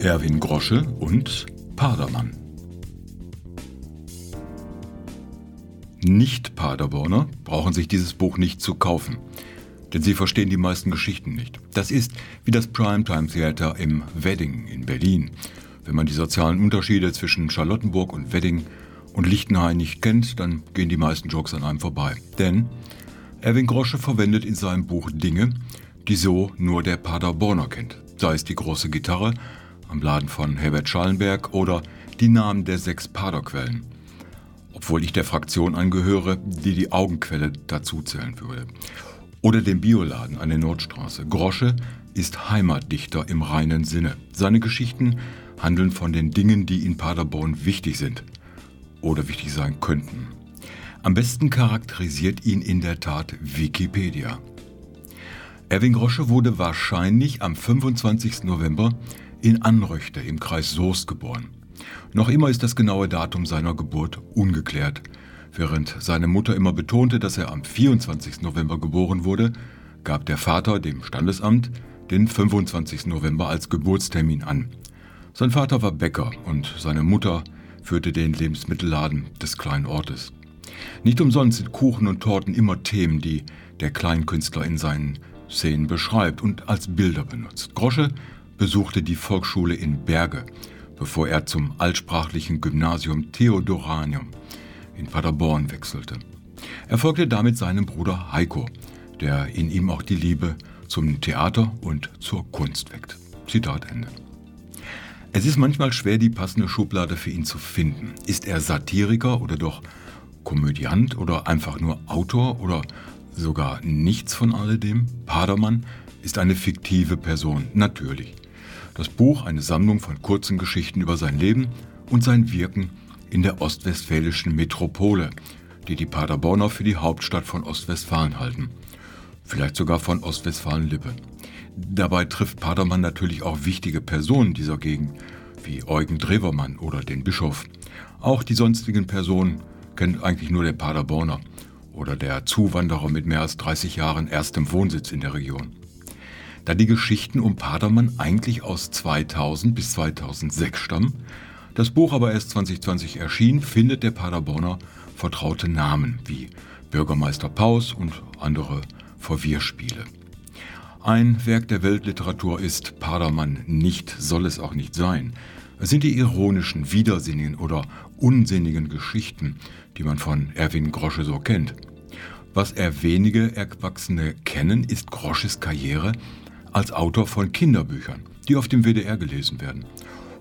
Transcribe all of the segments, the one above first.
Erwin Grosche und Padermann. Nicht-Paderborner brauchen sich dieses Buch nicht zu kaufen, denn sie verstehen die meisten Geschichten nicht. Das ist wie das Primetime Theater im Wedding in Berlin. Wenn man die sozialen Unterschiede zwischen Charlottenburg und Wedding und Lichtenhain nicht kennt, dann gehen die meisten Jokes an einem vorbei. Denn Erwin Grosche verwendet in seinem Buch Dinge, die so nur der Paderborner kennt. Sei es die große Gitarre am Laden von Herbert Schallenberg oder die Namen der sechs Paderquellen. Obwohl ich der Fraktion angehöre, die die Augenquelle dazu zählen würde. Oder den Bioladen an der Nordstraße. Grosche ist Heimatdichter im reinen Sinne. Seine Geschichten handeln von den Dingen, die in Paderborn wichtig sind oder wichtig sein könnten. Am besten charakterisiert ihn in der Tat Wikipedia. Erwin Grosche wurde wahrscheinlich am 25. November in Anröchte im Kreis Soest geboren. Noch immer ist das genaue Datum seiner Geburt ungeklärt. Während seine Mutter immer betonte, dass er am 24. November geboren wurde, gab der Vater dem Standesamt den 25. November als Geburtstermin an. Sein Vater war Bäcker und seine Mutter führte den Lebensmittelladen des kleinen Ortes. Nicht umsonst sind Kuchen und Torten immer Themen, die der Kleinkünstler in seinen Szenen beschreibt und als Bilder benutzt. Grosche besuchte die Volksschule in Berge, bevor er zum altsprachlichen Gymnasium Theodoranium in Paderborn wechselte. Er folgte damit seinem Bruder Heiko, der in ihm auch die Liebe zum Theater und zur Kunst weckt. Zitat Ende. Es ist manchmal schwer, die passende Schublade für ihn zu finden. Ist er Satiriker oder doch Komödiant oder einfach nur Autor oder sogar nichts von alledem? Padermann ist eine fiktive Person, natürlich. Das Buch eine Sammlung von kurzen Geschichten über sein Leben und sein Wirken in der ostwestfälischen Metropole, die die Paderborner für die Hauptstadt von Ostwestfalen halten. Vielleicht sogar von Ostwestfalen-Lippe. Dabei trifft Padermann natürlich auch wichtige Personen dieser Gegend, wie Eugen Drewermann oder den Bischof. Auch die sonstigen Personen kennt eigentlich nur der Paderborner oder der Zuwanderer mit mehr als 30 Jahren erstem Wohnsitz in der Region. Da die Geschichten um Padermann eigentlich aus 2000 bis 2006 stammen, das Buch aber erst 2020 erschien, findet der Paderborner vertraute Namen wie Bürgermeister Paus und andere Verwirrspiele. Ein Werk der Weltliteratur ist Padermann nicht, soll es auch nicht sein. Es sind die ironischen, widersinnigen oder unsinnigen Geschichten, die man von Erwin Grosche so kennt. Was er wenige Erwachsene kennen, ist Grosches Karriere als Autor von Kinderbüchern, die auf dem WDR gelesen werden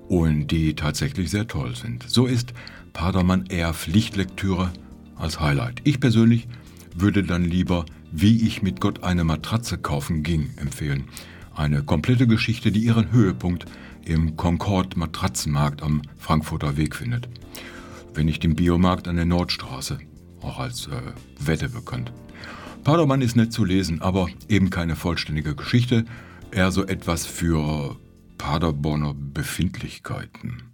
und die tatsächlich sehr toll sind. So ist Padermann eher Pflichtlektüre als Highlight. Ich persönlich würde dann lieber Wie ich mit Gott eine Matratze kaufen ging empfehlen. Eine komplette Geschichte, die ihren Höhepunkt im Concord Matratzenmarkt am Frankfurter Weg findet. Wenn nicht im Biomarkt an der Nordstraße, auch als äh, Wette bekannt. Padermann ist nett zu lesen, aber eben keine vollständige Geschichte, eher so etwas für Paderborner Befindlichkeiten.